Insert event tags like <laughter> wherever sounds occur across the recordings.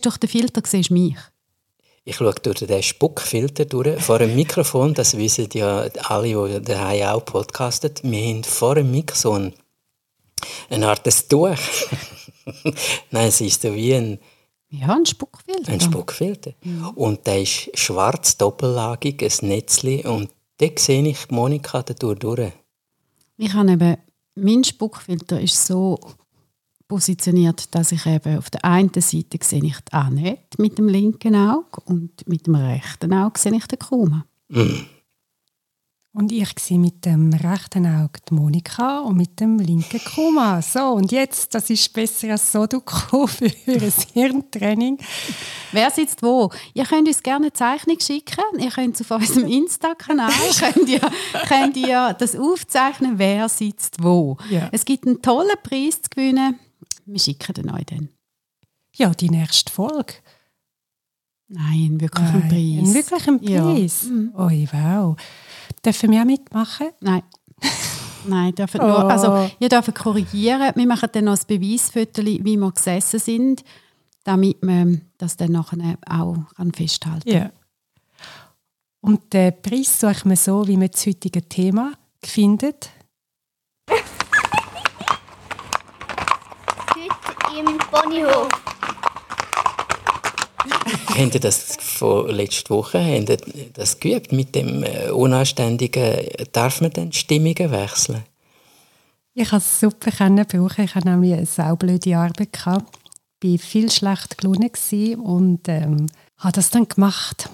Durch den Filter siehst du mich. Ich schaue durch den Spuckfilter durch. Vor dem Mikrofon, das wissen ja alle, die daheim auch podcasten, wir haben vor dem Mikrofon eine Art Tuch. <laughs> Nein, es ist so wie ein ja, ein Spuckfilter. Ein Spuckfilter. Ja. Und der ist schwarz, doppellagig, ein Netzli. Und da sehe ich Monika durch. Ich habe eben, mein Spuckfilter ist so positioniert, dass ich eben auf der einen Seite sehe ich die Annette mit dem linken Auge und mit dem rechten Auge sehe ich den Kuma. Und ich sehe mit dem rechten Auge die Monika und mit dem linken Kuma. So, und jetzt, das ist besser als so du für ein Hirntraining. Wer sitzt wo? Ihr könnt uns gerne eine Zeichnung schicken. Ihr könnt auf unserem Insta-Kanal <laughs> könnt ihr, könnt ihr das aufzeichnen, wer sitzt wo. Ja. Es gibt einen tollen Preis zu gewinnen. Wir schicken den euch dann. Ja, die nächste Folge. Nein, wirklich ein Preis. Ein wirklichen Preis? Ja. Mhm. Oh, wow. Dürfen wir auch mitmachen? Nein. <laughs> Nein, dürfen oh. nur, also ihr dürft korrigieren. Wir machen dann noch ein Beweisfoto, wie wir gesessen sind, damit man das dann nachher auch festhalten kann. Ja. Und den Preis suchen wir so, wie man das heutige Thema findet. Heute im Ponyhof. Habt ihr das von letzter Woche habt ihr das geübt mit dem äh, Unanständigen? Darf man dann Stimmungen wechseln? Ich konnte es super brauchen. Ich hatte nämlich eine saublöde Arbeit. Ich war viel schlecht gelaunt und ähm, habe das dann gemacht.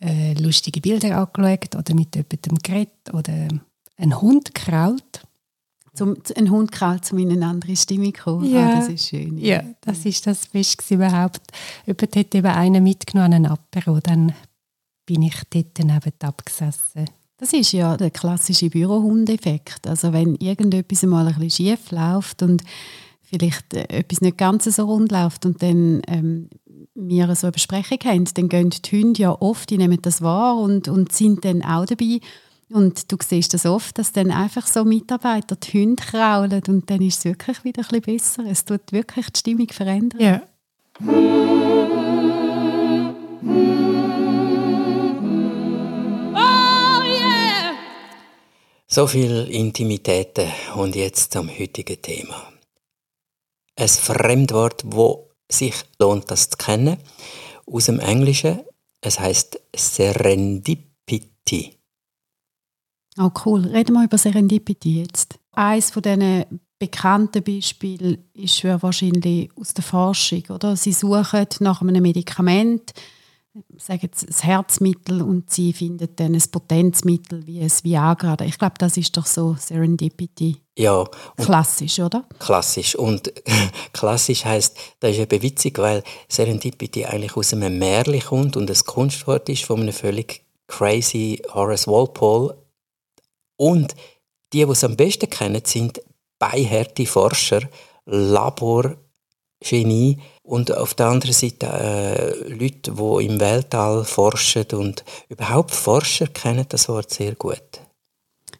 Äh, lustige Bilder angeschaut oder mit jemandem geredet oder einen Hund gekrault zum, ein Hund krallt, um in eine andere Stimmung zu kommen. Ja, ah, das ist schön. Ja, ja das ist das Beste überhaupt. Jemand hat eben einen mitgenommen, einen Apero, dann bin ich dort neben gesessen. Das ist ja der klassische Bürohundeffekt. Also wenn irgendetwas mal ein bisschen schief läuft und vielleicht äh, etwas nicht ganz so rund läuft und dann ähm, wir so eine Besprechung haben, dann gehen die Hunde ja oft, die nehmen das wahr und, und sind dann auch dabei und du siehst das oft, dass dann einfach so Mitarbeiter die Hunde kraulen und dann ist es wirklich wieder ein bisschen besser. Es tut wirklich die Stimmung verändern. Ja. Oh yeah! So viel Intimitäten und jetzt zum heutigen Thema. Ein Fremdwort, wo sich lohnt, das zu kennen, aus dem Englischen. Es heißt Serendipity. Oh cool. Reden wir über Serendipity jetzt. Eines von diesen bekannten Beispielen ist wahrscheinlich aus der Forschung. Oder? Sie suchen nach einem Medikament, sagen das Herzmittel und sie finden dann ein Potenzmittel wie ein Viagra. Ich glaube, das ist doch so Serendipity. Ja. Klassisch, oder? Klassisch. Und <laughs> klassisch heißt, das ist eben witzig, weil Serendipity eigentlich aus einem Märchen kommt und ein Kunstwort ist von einem völlig crazy Horace Walpole und die, die es am besten kennen, sind beihärte Forscher, Laborgenie und auf der anderen Seite äh, Leute, die im Weltall forschen und überhaupt Forscher kennen das Wort sehr gut.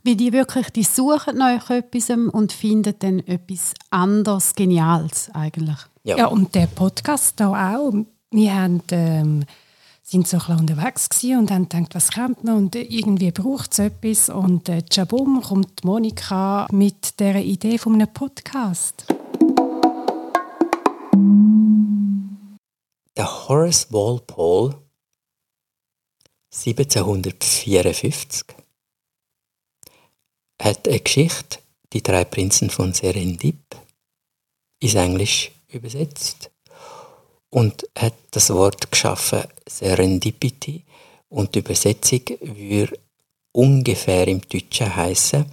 Wie die wirklich, die suchen nach etwas und finden dann etwas anderes Geniales eigentlich. Ja, ja und der Podcast da auch. Wir haben ähm, sind so ein unterwegs und haben gedacht, was kommt noch? Und irgendwie braucht es etwas. Und äh, tschabum kommt Monika mit der Idee von einem Podcast. Der Horace Walpole 1754 hat eine Geschichte, die drei Prinzen von Serendip, ins Englisch übersetzt und hat das Wort geschaffen Serendipity und die Übersetzung würde ungefähr im Deutschen heißen,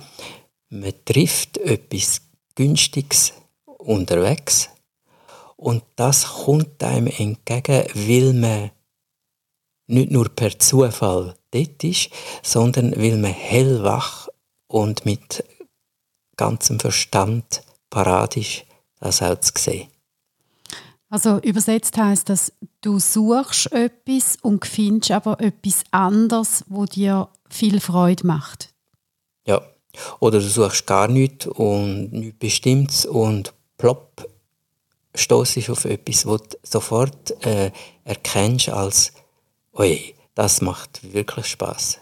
man trifft etwas Günstiges unterwegs und das kommt einem entgegen, weil man nicht nur per Zufall dort ist, sondern weil man hellwach und mit ganzem Verstand parat ist, das auch zu sehen. Also übersetzt heißt das, du suchst etwas und findest aber etwas anderes, wo dir viel Freude macht. Ja. Oder du suchst gar nichts und nichts Bestimmtes und plopp stoßest auf etwas, wo du sofort äh, erkennst als, oi, das macht wirklich Spaß.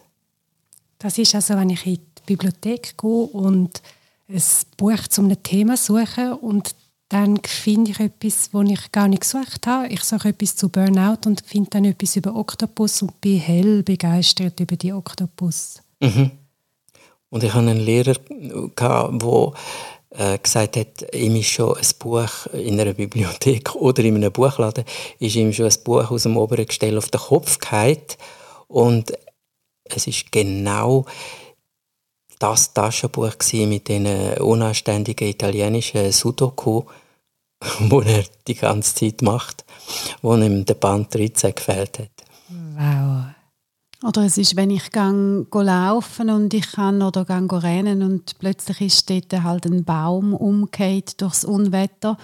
Das ist also, wenn ich in die Bibliothek gehe und ein Buch zu einem Thema suche und dann finde ich etwas, das ich gar nicht gesucht habe. Ich suche etwas zu Burnout und finde dann etwas über Oktopus und bin hell begeistert über die Oktopus. Mhm. Und ich hatte einen Lehrer, der äh, gesagt hat, ihm ist schon ein Buch in einer Bibliothek <laughs> oder in einem Buchladen, ist ihm schon ein Buch aus dem oberen Gestell auf den Kopf gefallen. Und es ist genau das Taschenbuch mit den unanständigen italienischen Sudoku, <laughs> wo er die ganze Zeit macht, wo ihm der Band 13 gefällt hat. Wow. Oder es ist, wenn ich gang laufen und ich kann oder gang rennen und plötzlich ist dort halt ein Baum umgekehrt durchs Unwetter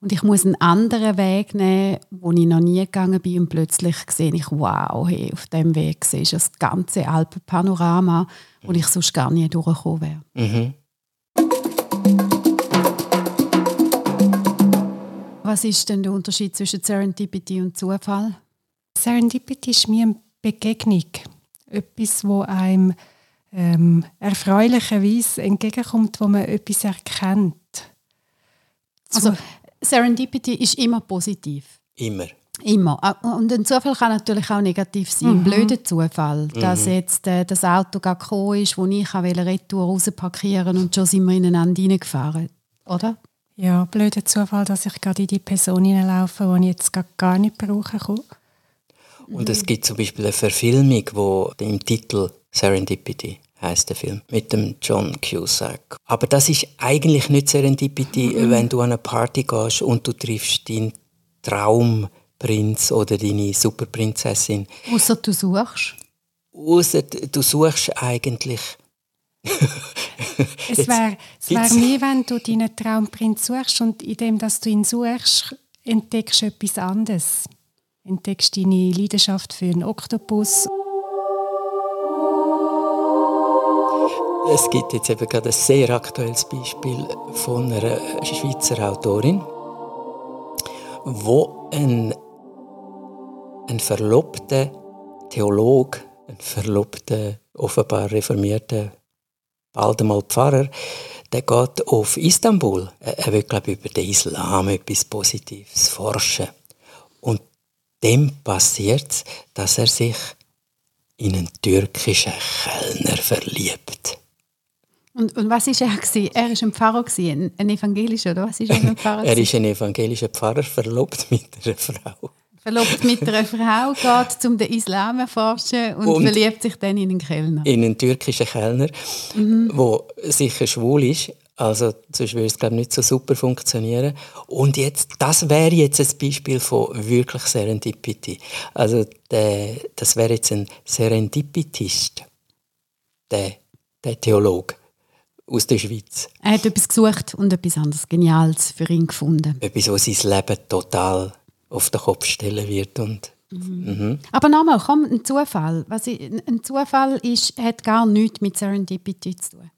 und ich muss einen anderen Weg nehmen, wo ich noch nie gegangen bin und plötzlich sehe ich, wow, hey, auf dem Weg sehe ich das ganze Alpenpanorama, wo ich sonst gar nie durchgekommen wäre. Mhm. Was ist denn der Unterschied zwischen Serendipity und Zufall? Serendipity ist mir eine Begegnung. Etwas, wo einem ähm, erfreulicherweise entgegenkommt, wo man etwas erkennt. Also Serendipity ist immer positiv. Immer. Immer. Und ein Zufall kann natürlich auch negativ sein. Mhm. Ein blöder Zufall, dass mhm. jetzt äh, das Auto gekommen ist, wo ich Retour rausparkieren und schon sind wir ineinander reingefahren. Oder? Ja, blöder Zufall, dass ich gerade in die Person hineinlaufe, die ich jetzt gar nicht brauchen kann. Und es gibt zum Beispiel eine Verfilmung, wo im Titel Serendipity heißt der Film mit dem John Cusack. Aber das ist eigentlich nicht Serendipity, mhm. wenn du an eine Party gehst und du triffst deinen Traumprinz oder deine Superprinzessin. Außer du suchst. Außer du suchst eigentlich. <laughs> es wäre wär mehr, wenn du deinen Traumprinz suchst und indem dass du ihn suchst, entdeckst du etwas anderes. Entdeckst deine Leidenschaft für einen Oktopus. Es gibt jetzt eben gerade ein sehr aktuelles Beispiel von einer Schweizer Autorin, wo ein, ein verlobter Theologe, ein verlobter, offenbar reformierter, bald einmal Pfarrer, der geht auf Istanbul. Er will, glaube ich, über den Islam etwas Positives forschen. Und dem passiert es, dass er sich in einen türkischen Kellner verliebt. Und, und was war er? Gewesen? Er war ein Pfarrer, gewesen, ein evangelischer, oder was ist er ein Pfarrer? <laughs> er ist ein evangelischer Pfarrer, verlobt mit einer Frau. Verlobt mit einer Frau, geht zum den Islam erforschen und, und, verliebt sich dann in einen Kellner. In einen türkischen Kellner, mhm. sicher schwul ist, also sonst würde es glaube nicht so super funktionieren. Und jetzt, das wäre jetzt ein Beispiel von wirklich Serendipity. Also der, das wäre jetzt ein Serendipitist, der, der Theologe aus der Schweiz. Er hat etwas gesucht und etwas anderes Geniales für ihn gefunden. Etwas, was sein Leben total auf den Kopf stellen wird. Und, mhm. Mhm. Aber nochmal, komm, ein Zufall. Was ich, ein Zufall ist, hat gar nichts mit Serendipity zu tun.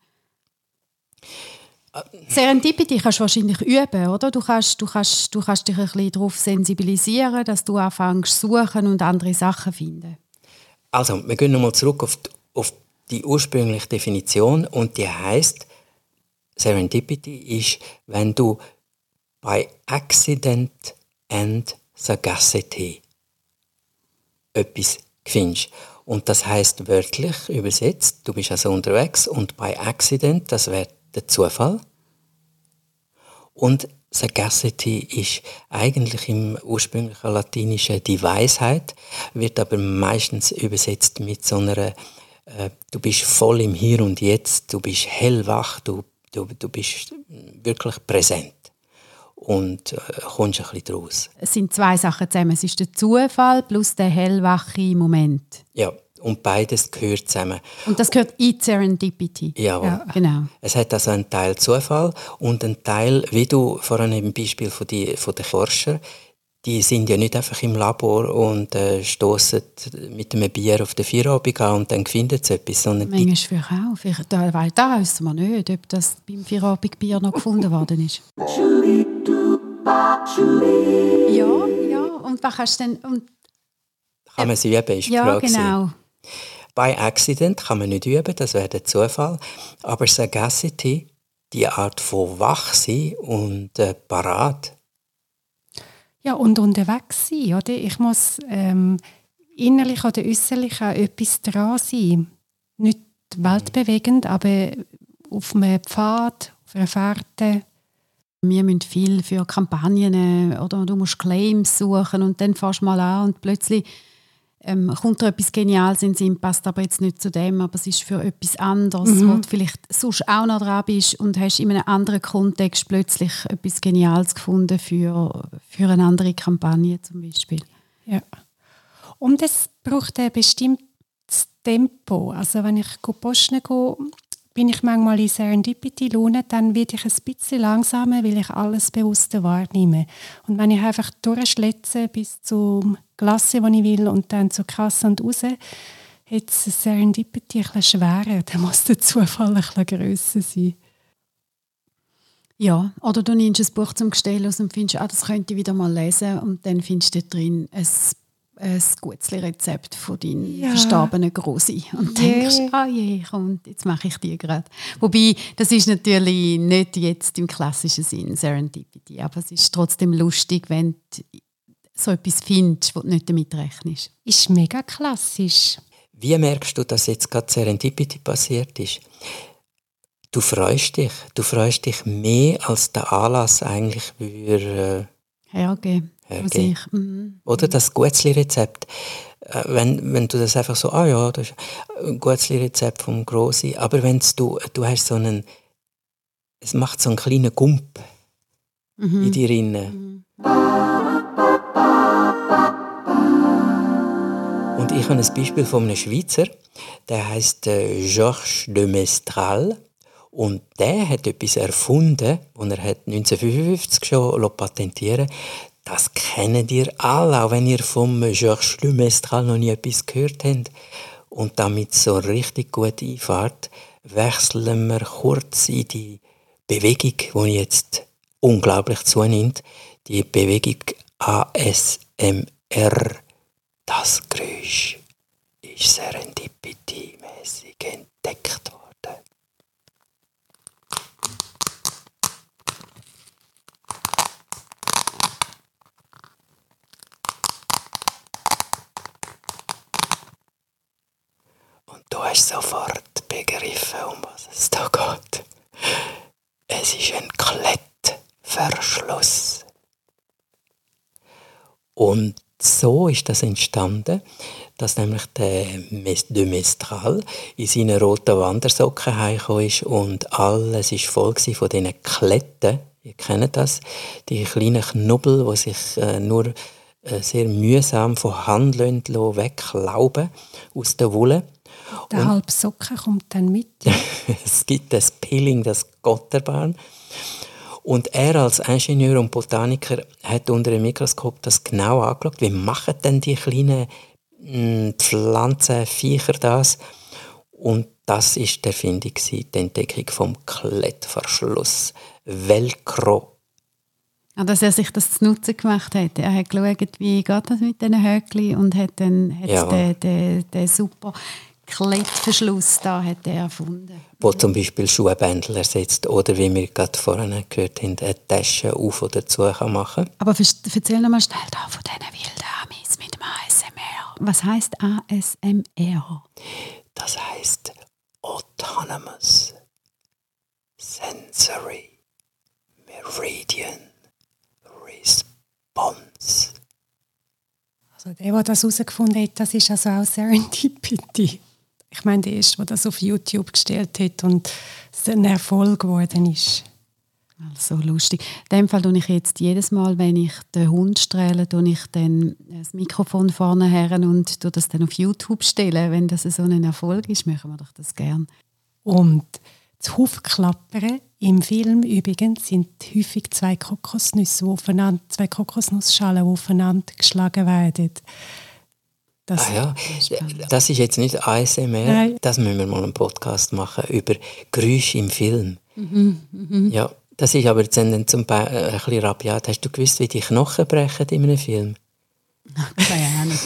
Serendipity kannst du wahrscheinlich üben, oder? Du kannst, du kannst, du kannst dich ein bisschen darauf sensibilisieren, dass du anfängst zu suchen und andere Sachen finden. Also, wir gehen nochmal zurück auf die, auf die ursprüngliche Definition und die heißt, Serendipity ist, wenn du bei Accident and Sagacity etwas findest. Und das heißt wörtlich übersetzt, du bist also unterwegs und bei Accident, das wäre der Zufall. Und Sagacity ist eigentlich im ursprünglichen Latinischen die Weisheit, wird aber meistens übersetzt mit so einer äh, du bist voll im Hier und Jetzt, du bist hellwach, du, du, du bist wirklich präsent und äh, kommst ein bisschen daraus. Es sind zwei Sachen zusammen. Es ist der Zufall plus der hellwache Moment. Ja, und beides gehört zusammen. Und das gehört in Serendipity. Jawohl. Ja, genau. Es hat also einen Teil Zufall und einen Teil, wie du vorhin im Beispiel von, die, von den Forschern, die sind ja nicht einfach im Labor und äh, stoßen mit einem Bier auf den Feierabend an und dann finden sie etwas. Sondern Manchmal vielleicht auch. Vielleicht, da, da wissen wir nicht, ob das beim Feierabendbier noch gefunden worden ist. Ja, ja. Und was kannst du denn... Und, kann man sie üben, ist ja, genau. Bei Accident kann man nicht üben, das wäre der Zufall. Aber Sagacity, die Art von wach sein und äh, parat. Ja, und unterwegs sein, oder? Ich muss ähm, innerlich oder äußerlich auch etwas dran sein. Nicht weltbewegend, aber auf einem Pfad, auf einer Fährte. Wir müssen viel für Kampagnen äh, oder du musst Claims suchen und dann fährst du mal an und plötzlich ähm, kommt dir etwas Geniales in den Sinn, passt aber jetzt nicht zu dem, aber es ist für etwas anderes, Mhm. wo du vielleicht sonst auch noch dran bist und hast in einem anderen Kontext plötzlich etwas Geniales gefunden für, für eine andere Kampagne zum Beispiel. Ja. Und es braucht ein bestimmtes Tempo. Also wenn ich go posten gehe, bin ich manchmal in Serendipity-Laune, dann werde ich ein bisschen langsamer, weil ich alles bewusster wahrnehme. Und wenn ich einfach durchschletze bis zum Glasse, das ich will, und dann zur Kasse und raus, hat es Serendipity ein bisschen schwerer. <laughs> Dann muss der Zufall ein bisschen grösser sein. Ja, oder du nimmst ein Buch zum Gestell aus und findest, ah, das könnte ich wieder mal lesen und dann findest du drin ein, ein gutes Rezept von deinem Ja. verstorbenen Grossi und Yeah. denkst, ah je, komm, jetzt mache ich die gerade. Wobei, das ist natürlich nicht jetzt im klassischen Sinn Serendipity, aber es ist trotzdem lustig, wenn du so etwas findest, wo du nicht damit rechnest. Ist mega klassisch. Wie merkst du, dass jetzt gerade Serendipity passiert ist? Du freust dich. Du freust dich mehr, als der Anlass eigentlich würde. Hergeben. Hergeben. Was ich, mhm. Oder das Guetzli-Rezept. Äh, Wenn, wenn du das einfach so, ah ja, das ist ein Guetzli-Rezept vom Grossi. Aber wenn du, du hast so einen, es macht so einen kleinen Gump Mhm. in dir rein. Und ich habe ein Beispiel von einem Schweizer, der heißt äh, Georges de Mestral. Und der hat etwas erfunden, das er hat 1955 schon patentieren Das kennt ihr alle, auch wenn ihr vom Georges de Mestral noch nie etwas gehört habt. Und damit so richtig gut einfahrt, wechseln wir kurz in die Bewegung, die jetzt unglaublich zunimmt. Die Bewegung ASMR. Das Geräusch ist serendipity-mäßig entdeckt worden. Und du hast sofort begriffen, um was es da geht. Es ist ein Klettverschluss. Und so ist das entstanden, dass nämlich der de Mestral in seinen roten Wandersocken heimgekommen ist und alles ist voll von diesen Kletten. Ihr kennt das, die kleinen Knubbel, die sich äh, nur äh, sehr mühsam von Hand lassen, weglauben aus der Wolle. Der halbe Socken kommt dann mit. <laughs> Es gibt das Peeling, das Gotterbahn. Und er als Ingenieur und Botaniker hat unter dem Mikroskop das genau angeschaut. Wie machen denn die kleinen mm, Pflanzen, Viecher das? Und das ist die Erfindung, gewesen, die Entdeckung vom Klettverschluss. Velcro. Ah, dass er sich das zu Nutzen gemacht hat. Er hat geschaut, wie geht das mit diesen Höckli und hat dann hat Ja. den, den, den super Klettverschluss da hat er erfunden. wo zum Beispiel Schuhbändel ersetzt oder wie wir gerade vorhin gehört haben, eine Tasche auf oder zu kann machen Aber erzähl noch mal schnell da von diesen wilden Amis mit dem ASMR. Was heißt ASMR? Das heißt Autonomous Sensory Meridian Response. Also der, der das herausgefunden hat, das ist also auch Serendipity. Ich meine, der erste, der das auf YouTube gestellt hat und es ein Erfolg geworden ist. Also lustig. In dem Fall tue ich jetzt jedes Mal, wenn ich den Hund strehle, tue ich dann das Mikrofon vorne her und tue das dann auf YouTube stellen. Wenn das so ein Erfolg ist, machen wir doch das gern. Und das Hufklappern im Film übrigens sind häufig zwei Kokosnüsse, aufeinander, zwei Kokosnussschalen, die aufeinander geschlagen werden. Das, Ah ja, das ist jetzt nicht ASMR, Nein. das müssen wir mal einen Podcast machen über Geräusche im Film. Ja, Das ist aber jetzt dann zum Be äh, ein bisschen rabiat. Hast du gewusst, wie die Knochen brechen in einem Film? Keine Ahnung.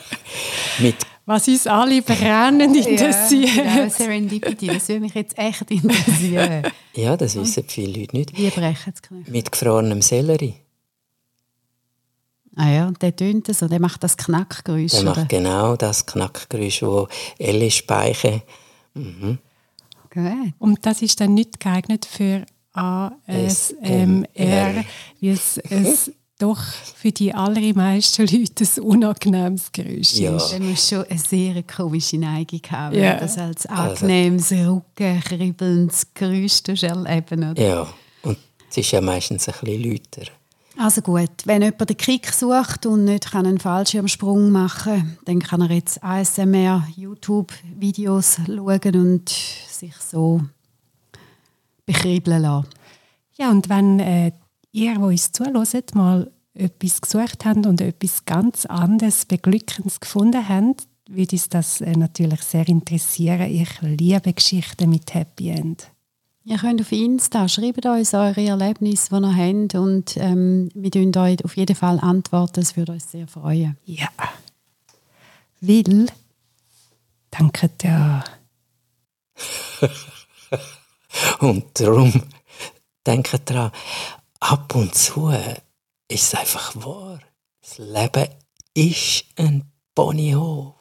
<laughs> Mit Was uns alle brennend interessiert. Ja, Serendipity, das würde mich jetzt echt interessieren. Ja, das wissen viele Leute nicht. Wie brechen Knochen? Mit gefrorenem Sellerie. Ah ja, der tönt so, der macht das Knackgeräusch. Der oder? macht genau das Knackgeräusch, wo Ellie Speiche. Mhm. Gut. Und das ist dann nicht geeignet für ASMR, weil es, es <laughs> doch für die allermeisten Leute ein unangenehmes Geräusch Ja. ist. Der muss schon eine sehr komische Neigung haben, Ja. das als angenehmes, Rücken, kribbelndes Geräusch erleben oder? Ja, und es ist ja meistens ein bisschen lauter. Also gut, wenn jemand den Kick sucht und nicht einen Fallschirmsprung machen kann, dann kann er jetzt ASMR YouTube-Videos schauen und sich so bekribbeln lassen. Ja, und wenn äh, ihr, die uns zuhört, mal etwas gesucht habt und etwas ganz anderes, Beglückendes gefunden habt, würde uns das äh, natürlich sehr interessieren. Ich liebe Geschichten mit Happy End. Ihr könnt auf Insta, schreibt uns eure Erlebnisse, die ihr habt und ähm, wir tun euch auf jeden Fall antworten, es würde uns sehr freuen. Ja. Will, danke dir. <laughs> Und darum denkt dran, ab und zu ist es einfach wahr. Das Leben ist ein Ponyhof.